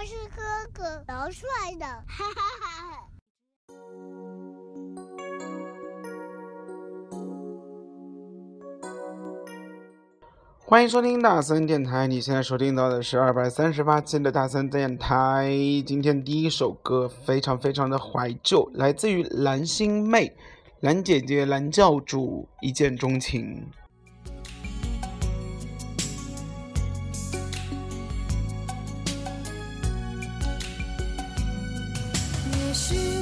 他是哥哥，老帅的，哈哈哈哈！欢迎收听大森电台，你现在收听到的是二百三十八期的大森电台。今天第一首歌非常非常的怀旧，来自于蓝心妹，蓝姐姐、蓝教主，一见钟情。也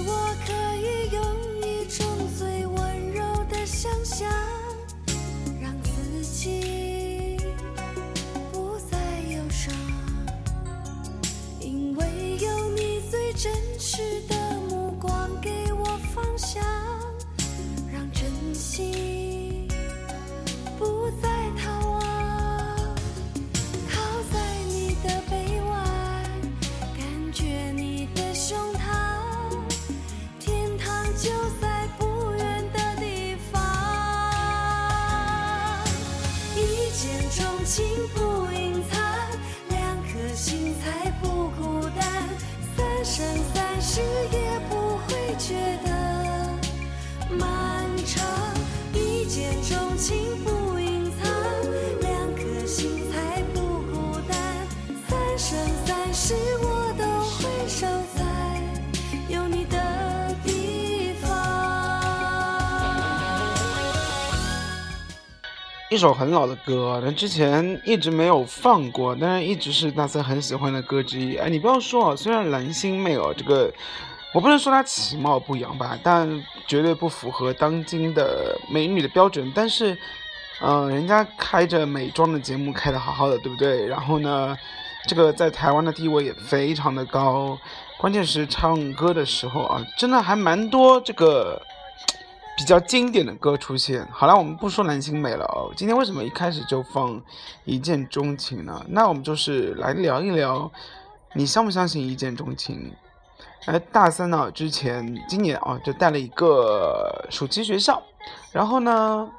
生三世一首很老的歌，那之前一直没有放过，但是一直是大森很喜欢的歌之一。哎，你不要说哦，虽然蓝心湄哦，这个我不能说她其貌不扬吧，但绝对不符合当今的美女的标准。但是，嗯、人家开着美妆的节目开的好好的，对不对？然后呢，这个在台湾的地位也非常的高，关键是唱歌的时候啊，真的还蛮多这个。比较经典的歌出现。好了，我们不说蓝心美了哦。今天为什么一开始就放《一见钟情》呢？那我们就是来聊一聊，你相不相信一见钟情？哎，大三呢，之前今年啊，就带了一个暑期学校，然后呢，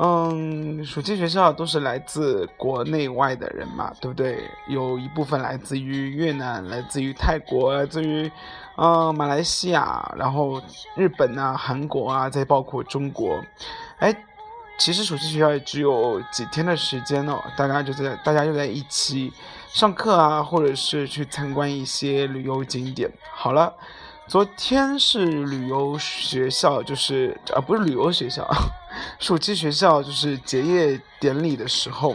嗯，暑期学校都是来自国内外的人嘛，对不对？有一部分来自于越南，来自于泰国，来自于嗯马来西亚，然后日本啊、韩国啊，再包括中国。哎，其实暑期学校也只有几天的时间哦，大家就在大家就在一起上课啊，或者是去参观一些旅游景点。好了。昨天是旅游学校，就是啊，不是旅游学校，暑期学校就是结业典礼的时候，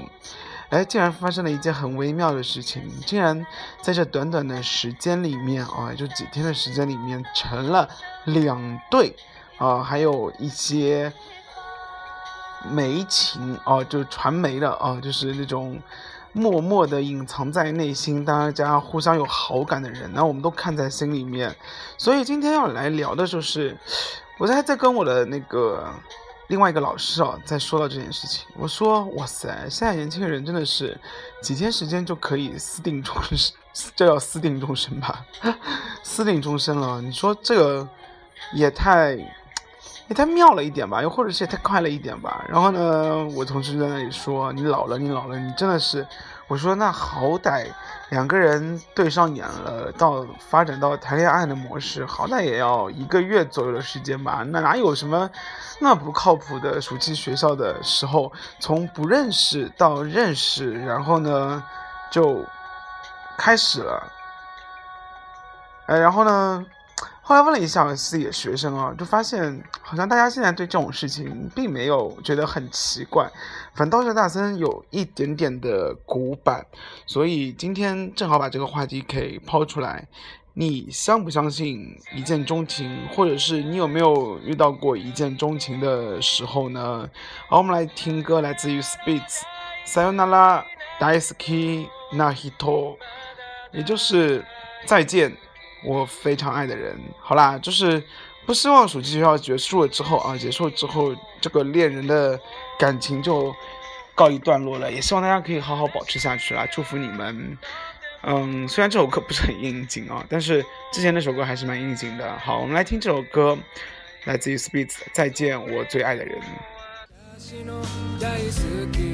哎，竟然发生了一件很微妙的事情，竟然在这短短的时间里面啊，就几天的时间里面成了两对啊，还有一些媒情啊，就传媒的啊，就是那种。默默的隐藏在内心，大家互相有好感的人，那我们都看在心里面。所以今天要来聊的就是，我在在跟我的那个另外一个老师啊，在说到这件事情。我说，哇塞，现在年轻人真的是几天时间就可以私定终身，这叫私定终身吧？私定终身了，你说这个也太也太妙了一点吧，又或者是也太快了一点吧。然后呢，我同事在那里说：“你老了，你老了，你真的是。”我说：“那好歹两个人对上眼了，到发展到谈恋爱的模式，好歹也要一个月左右的时间吧？那哪有什么那不靠谱的暑期学校的时候，从不认识到认识，然后呢就开始了。哎，然后呢？”后来问了一下自己的学生啊，就发现好像大家现在对这种事情并没有觉得很奇怪，反倒是大森有一点点的古板，所以今天正好把这个话题给抛出来。你相不相信一见钟情，或者是你有没有遇到过一见钟情的时候呢？好，我们来听歌，来自于 Spitz Sayonara Daisuki Nahito，也就是再见。我非常爱的人，好啦，就是不希望暑期学校结束了之后啊，结束之后这个恋人的感情就告一段落了，也希望大家可以好好保持下去啦，祝福你们。嗯，虽然这首歌不是很应景啊，但是之前那首歌还是蛮应景的。好，我们来听这首歌，来自于 Spitz，再见，我最爱的人。 私の大好きな人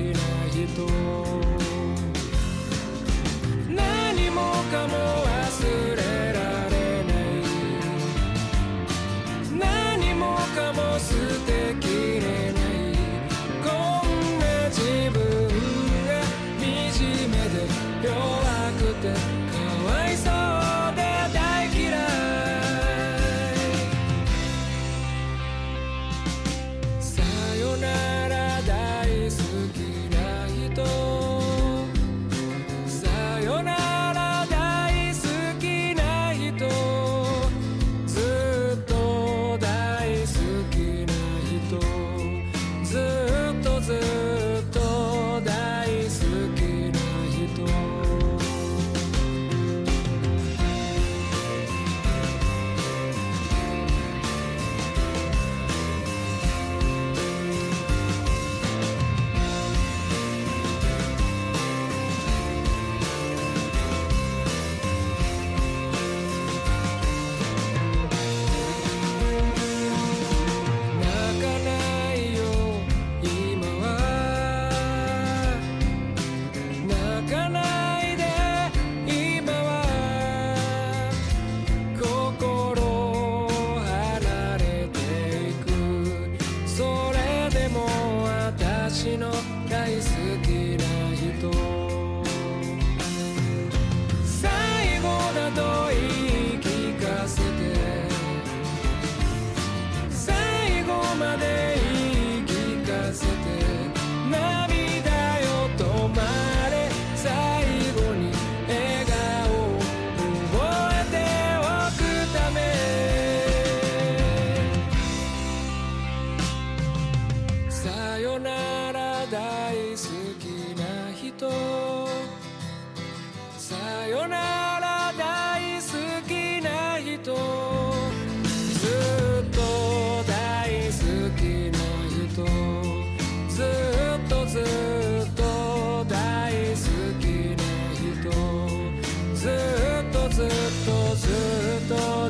私の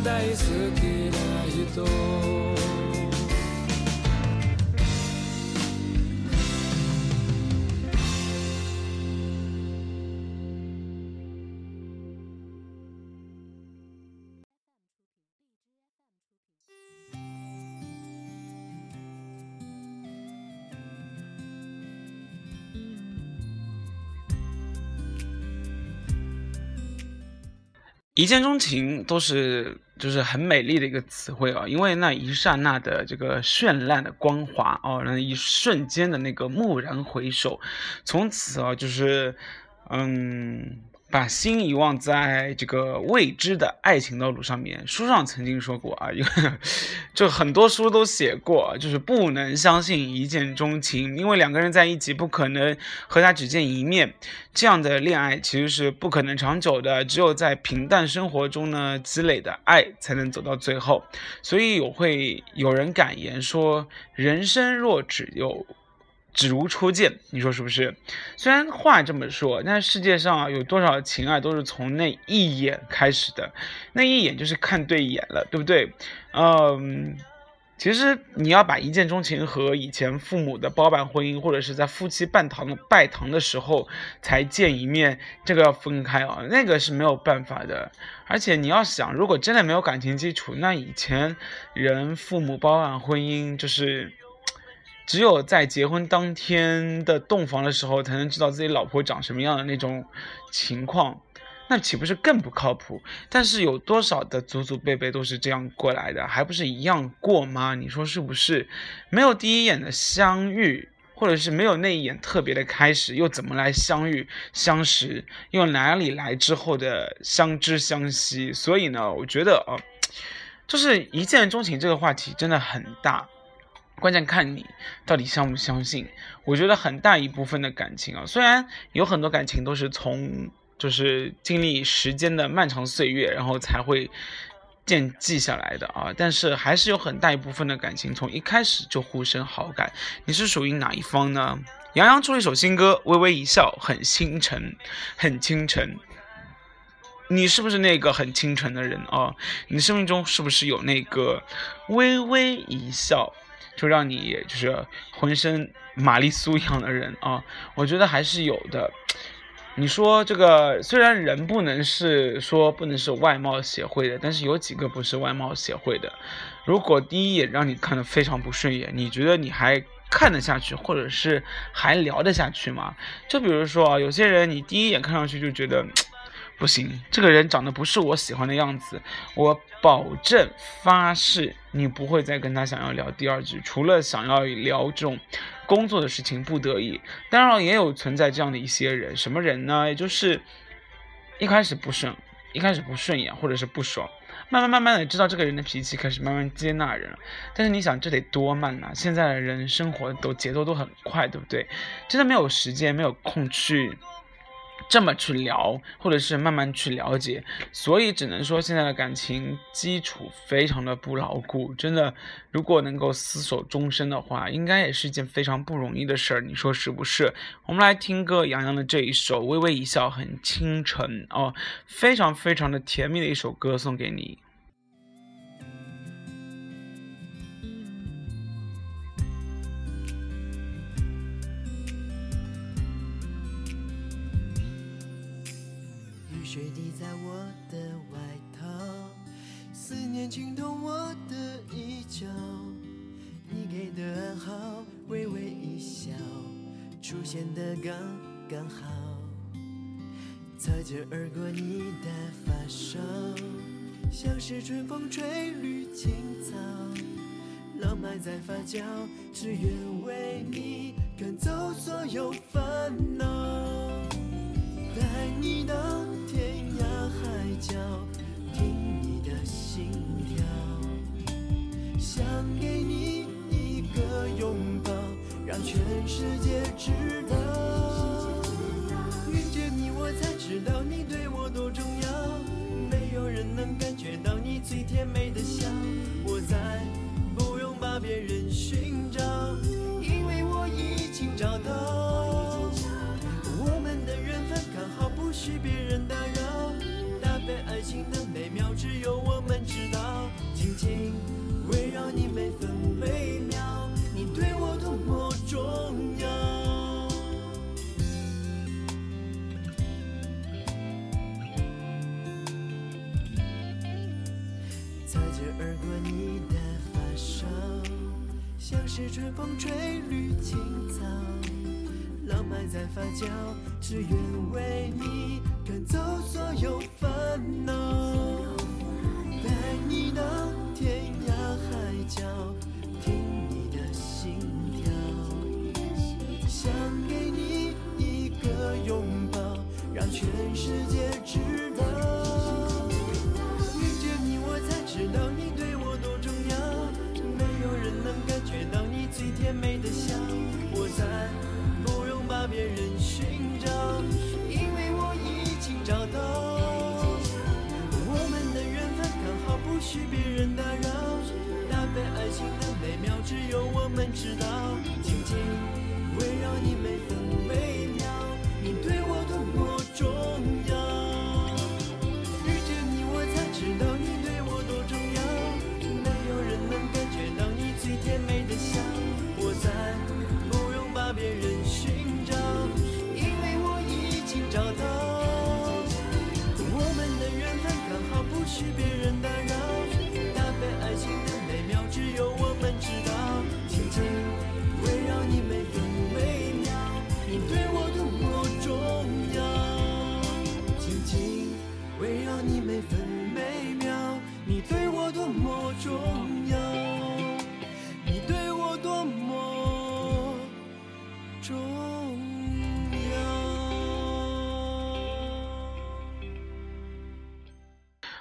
大好きな人一见钟情都是就是很美丽的一个词汇啊，因为那一刹那的这个绚烂的光华哦，那一瞬间的那个蓦然回首，从此啊就是嗯。把心遗忘在这个未知的爱情道路上面。书上曾经说过啊，因为就很多书都写过，就是不能相信一见钟情，因为两个人在一起不可能和他只见一面，这样的恋爱其实是不可能长久的。只有在平淡生活中呢积累的爱，才能走到最后。所以有会有人感言说，人生若只有。只如初见，你说是不是？虽然话这么说，但世界上有多少情爱都是从那一眼开始的，那一眼就是看对眼了，对不对？嗯，其实你要把一见钟情和以前父母的包办婚姻，或者是在夫妻拜堂拜堂的时候才见一面，这个要分开啊，那个是没有办法的。而且你要想，如果真的没有感情基础，那以前人父母包办婚姻就是。只有在结婚当天的洞房的时候，才能知道自己老婆长什么样的那种情况，那岂不是更不靠谱？但是有多少的祖祖辈辈都是这样过来的，还不是一样过吗？你说是不是？没有第一眼的相遇，或者是没有那一眼特别的开始，又怎么来相遇、相识？又哪里来之后的相知相惜？所以呢，我觉得啊，就是一见钟情这个话题真的很大。关键看你到底相不相信。我觉得很大一部分的感情啊，虽然有很多感情都是从就是经历时间的漫长岁月，然后才会渐记下来的啊，但是还是有很大一部分的感情从一开始就互生好感。你是属于哪一方呢？杨洋出了一首新歌，微微一笑，很倾城，很倾城。你是不是那个很倾城的人啊？你生命中是不是有那个微微一笑？就让你就是浑身玛丽苏一样的人 啊，我觉得还是有的。你说这个虽然人不能是说不能是外貌协会的，但是有几个不是外貌协会的。如果第一眼让你看的非常不顺眼，你觉得你还看得下去，或者是还聊得下去吗？就比如说啊，有些人你第一眼看上去就觉得。不行，这个人长得不是我喜欢的样子，我保证发誓，你不会再跟他想要聊第二句，除了想要聊这种工作的事情，不得已。当然也有存在这样的一些人，什么人呢？也就是一开始不顺，一开始不顺眼，或者是不爽，慢慢慢慢的知道这个人的脾气，开始慢慢接纳人。但是你想，这得多慢呐！现在的人生活都节奏都很快，对不对？真的没有时间，没有空去。这么去聊，或者是慢慢去了解，所以只能说现在的感情基础非常的不牢固。真的，如果能够厮守终身的话，应该也是一件非常不容易的事儿。你说是不是？我们来听歌，杨洋的这一首《微微一笑很倾城》哦，非常非常的甜蜜的一首歌，送给你。思念浸透我的衣角。你给的暗号，微微一笑，出现的刚刚好。擦肩而过你的发梢，像是春风吹绿青草。浪漫在发酵，只愿为你赶走所有烦恼，带你到天涯海。角，听你的心，想给你一个拥抱，让全世界知道。遇见你，我才知道你对我多重要。没有人能感觉到你最甜美的笑，我再不用把别人寻找，因为我已经找到。我们的缘分刚好，不许别人打扰。搭配爱情的美妙，只有我们知道。紧紧春风吹绿青草。浪漫在发酵，只愿为你赶走所有烦恼，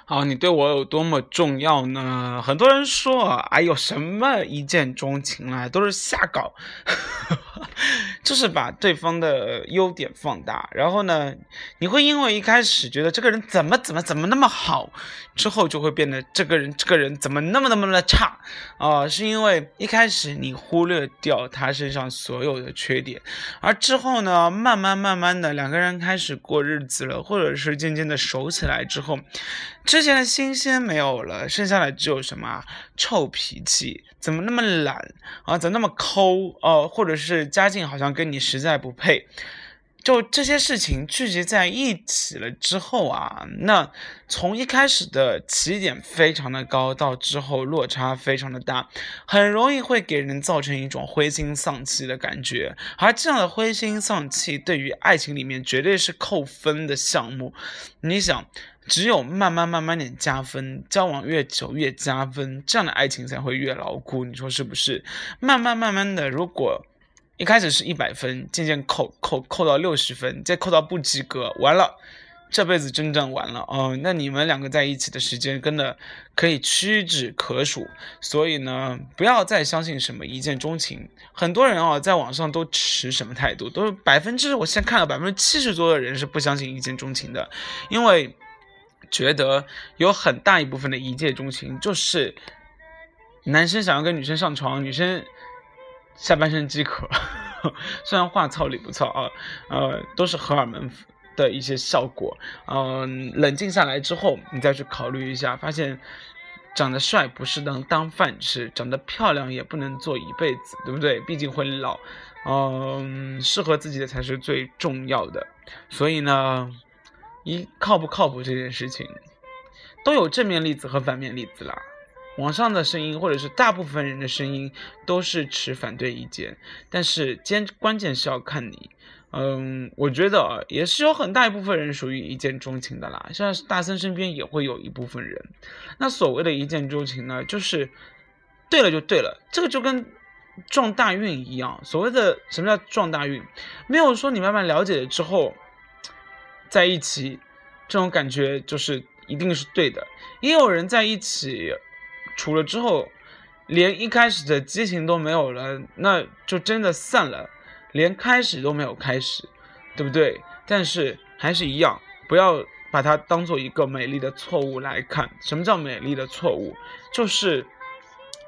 好，你对我有多么重要呢？很多人说，哎呦，什么一见钟情啊，都是瞎搞。就是把对方的优点放大，然后呢，你会因为一开始觉得这个人怎么怎么怎么那么好，之后就会变得这个人这个人怎么那么那么的差啊、是因为一开始你忽略掉他身上所有的缺点，而之后呢，慢慢慢慢的两个人开始过日子了，或者是渐渐的熟起来之后，之前的新鲜没有了，剩下的只有什么臭脾气，怎么那么懒啊，怎么那么抠哦、或者是家境好像跟你实在不配。就这些事情聚集在一起了之后啊，那从一开始的起点非常的高，到之后落差非常的大，很容易会给人造成一种灰心丧气的感觉。而这样的灰心丧气，对于爱情里面绝对是扣分的项目。你想，只有慢慢慢慢点加分，交往越久越加分，这样的爱情才会越牢固。你说是不是？慢慢慢慢的，如果一开始是一百分，渐渐扣扣扣到六十分，再扣到不及格，完了，这辈子真正完了哦。那你们两个在一起的时间真的可以屈指可数，所以呢，不要再相信什么一见钟情。很多人啊，在网上都持什么态度？都是百分之，我现在看到百分之七十多的人是不相信一见钟情的，因为觉得有很大一部分的一见钟情就是男生想要跟女生上床，女生下半身饥渴，虽然话糙理不糙啊，呃，都是荷尔蒙的一些效果。嗯、冷静下来之后，你再去考虑一下，发现长得帅不是能当饭吃，长得漂亮也不能做一辈子，对不对？毕竟会老。嗯，适合自己的才是最重要的。所以呢，一靠不靠谱这件事情，都有正面例子和反面例子啦。网上的声音或者是大部分人的声音都是持反对意见，但是坚关键是要看你。嗯，我觉得也是有很大一部分人属于一见钟情的啦，像是大森身边也会有一部分人。那所谓的一见钟情呢，就是对了就对了，这个就跟撞大运一样。所谓的什么叫撞大运，没有说你慢慢了解了之后在一起，这种感觉就是一定是对的。也有人在一起处了之后，连一开始的激情都没有了，那就真的散了，连开始都没有开始，对不对？但是还是一样，不要把它当做一个美丽的错误来看。什么叫美丽的错误？就是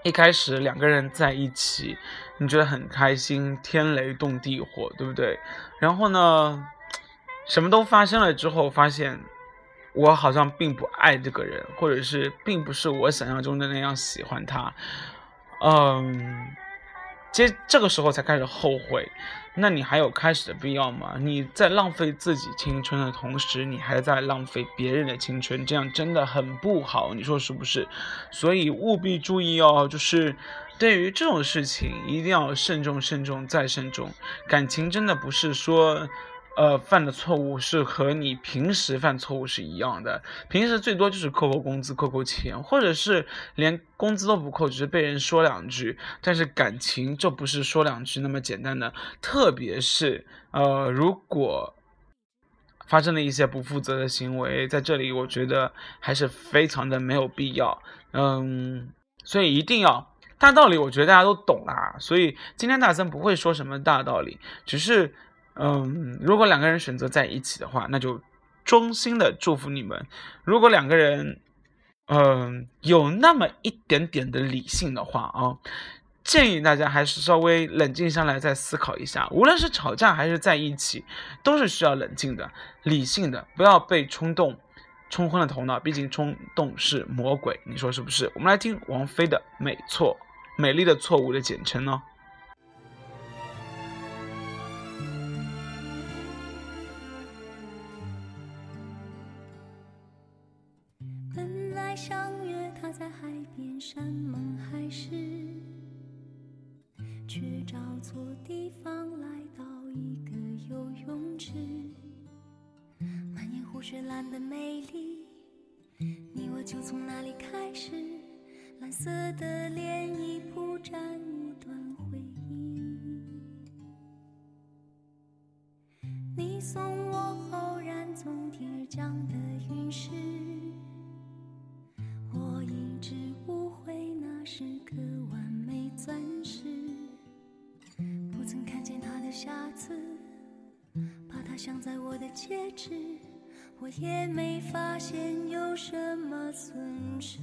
一开始两个人在一起，你觉得很开心，天雷动地火，对不对？然后呢，什么都发生了之后，发现我好像并不爱这个人，或者是并不是我想象中的那样喜欢他，嗯，其实这个时候才开始后悔，那你还有开始的必要吗？你在浪费自己青春的同时，你还在浪费别人的青春，这样真的很不好，你说是不是？所以务必注意哦，就是对于这种事情一定要慎重、慎重再慎重。感情真的不是说。呃，犯的错误是和你平时犯错误是一样的。平时最多就是扣扣工资、扣扣钱，或者是连工资都不扣，只是被人说两句。但是感情就不是说两句那么简单的，特别是呃，如果发生了一些不负责的行为，在这里我觉得还是非常的没有必要。嗯，所以一定要大道理，我觉得大家都懂啦。所以今天大森不会说什么大道理，只是。嗯，如果两个人选择在一起的话，那就衷心的祝福你们。如果两个人，嗯，有那么一点点的理性的话啊，建议大家还是稍微冷静下来再思考一下。无论是吵架还是在一起，都是需要冷静的、理性的，不要被冲动冲昏了头脑。毕竟冲动是魔鬼，你说是不是？我们来听王菲的《美错》，美丽的错误的简称呢、送我偶然从天而降的陨石。我一直误会那是颗完美钻石，不曾看见它的瑕疵，把它镶在我的戒指，我也没发现有什么损失。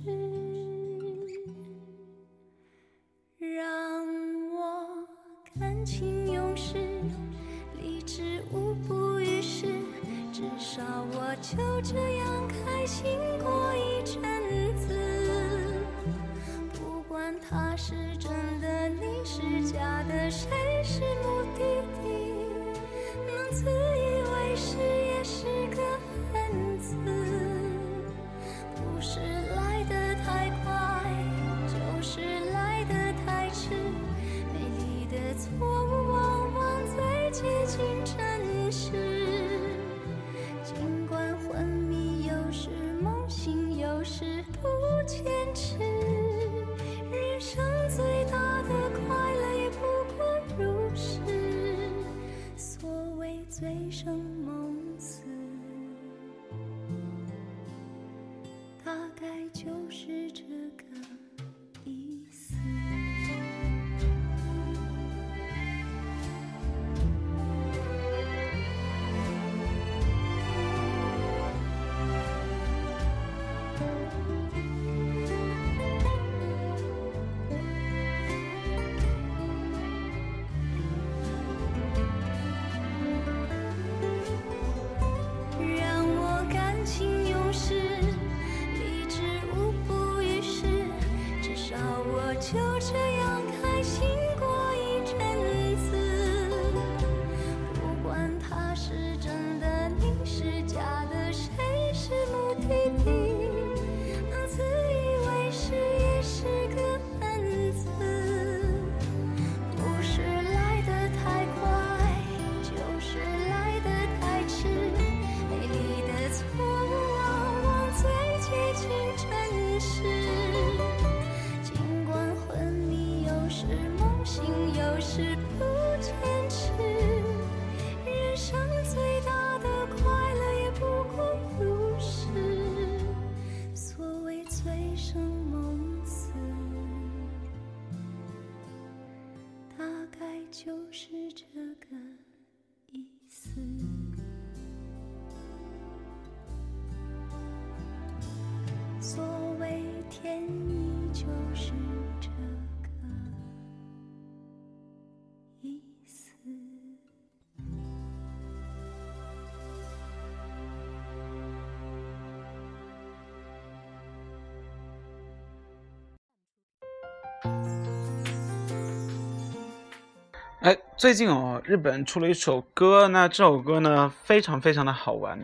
最近哦，日本出了一首歌，那这首歌呢非常非常的好玩，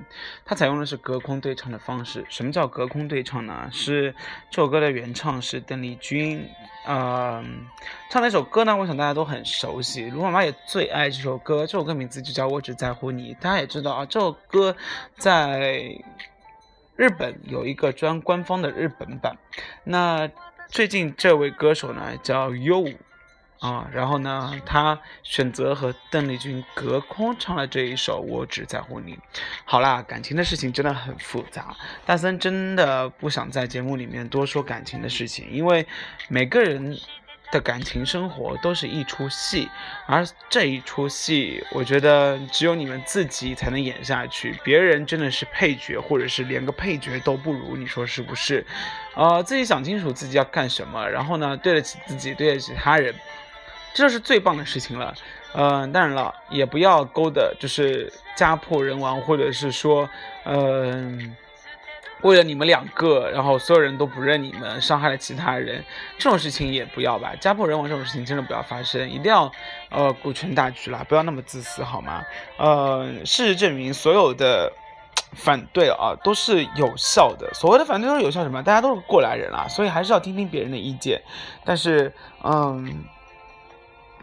它采用的是隔空对唱的方式。什么叫隔空对唱呢？是这首歌的原唱是邓丽君，呃，唱那首歌呢，我想大家都很熟悉，卢妈妈也最爱这首歌，这首歌名字就叫《我只在乎你》。大家也知道啊，这首歌在日本有一个专官方的日本版。那最近这位歌手呢叫 yo。啊，然后呢，他选择和邓丽君隔空唱了这一首《我只在乎你》。好啦，感情的事情真的很复杂，大森真的不想在节目里面多说感情的事情，因为每个人的感情生活都是一出戏，而这一出戏，我觉得只有你们自己才能演下去，别人真的是配角，或者是连个配角都不如，你说是不是？呃，自己想清楚自己要干什么，然后呢，对得起自己，对得起他人。这是最棒的事情了，呃，当然了，也不要勾的，就是家破人亡，或者是说，嗯、为了你们两个，然后所有人都不认你们，伤害了其他人，这种事情也不要吧。家破人亡这种事情真的不要发生，一定要呃顾全大局啦，不要那么自私好吗？呃，事实证明，所有的 反对啊都是有效的。所谓的反对都是有效什么？大家都是过来人啦，所以还是要听听别人的意见。但是，嗯。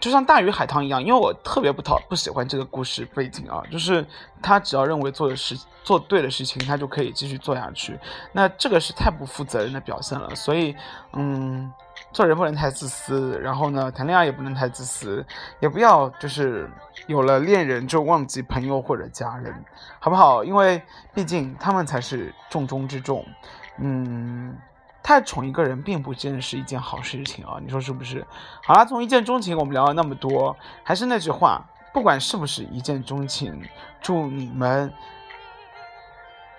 就像大鱼海棠一样，因为我特别不讨不喜欢这个故事背景啊，就是他只要认为做的事做对的事情，他就可以继续做下去。那这个是太不负责任的表现了。所以，嗯，做人不能太自私，然后呢，谈恋爱也不能太自私，也不要就是有了恋人就忘记朋友或者家人，好不好？因为毕竟他们才是重中之重。嗯。太宠一个人并不真的是一件好事情啊，你说是不是？好啦，从一见钟情我们聊了那么多，还是那句话，不管是不是一见钟情，祝你们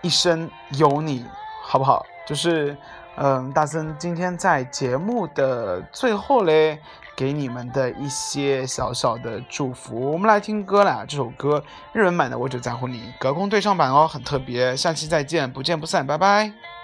一生有你，好不好？就是，嗯，大森今天在节目的最后嘞，给你们的一些小小的祝福。我们来听歌啦，这首歌日文版的《我只在乎你》，隔空对唱版哦，很特别。下期再见，不见不散，拜拜。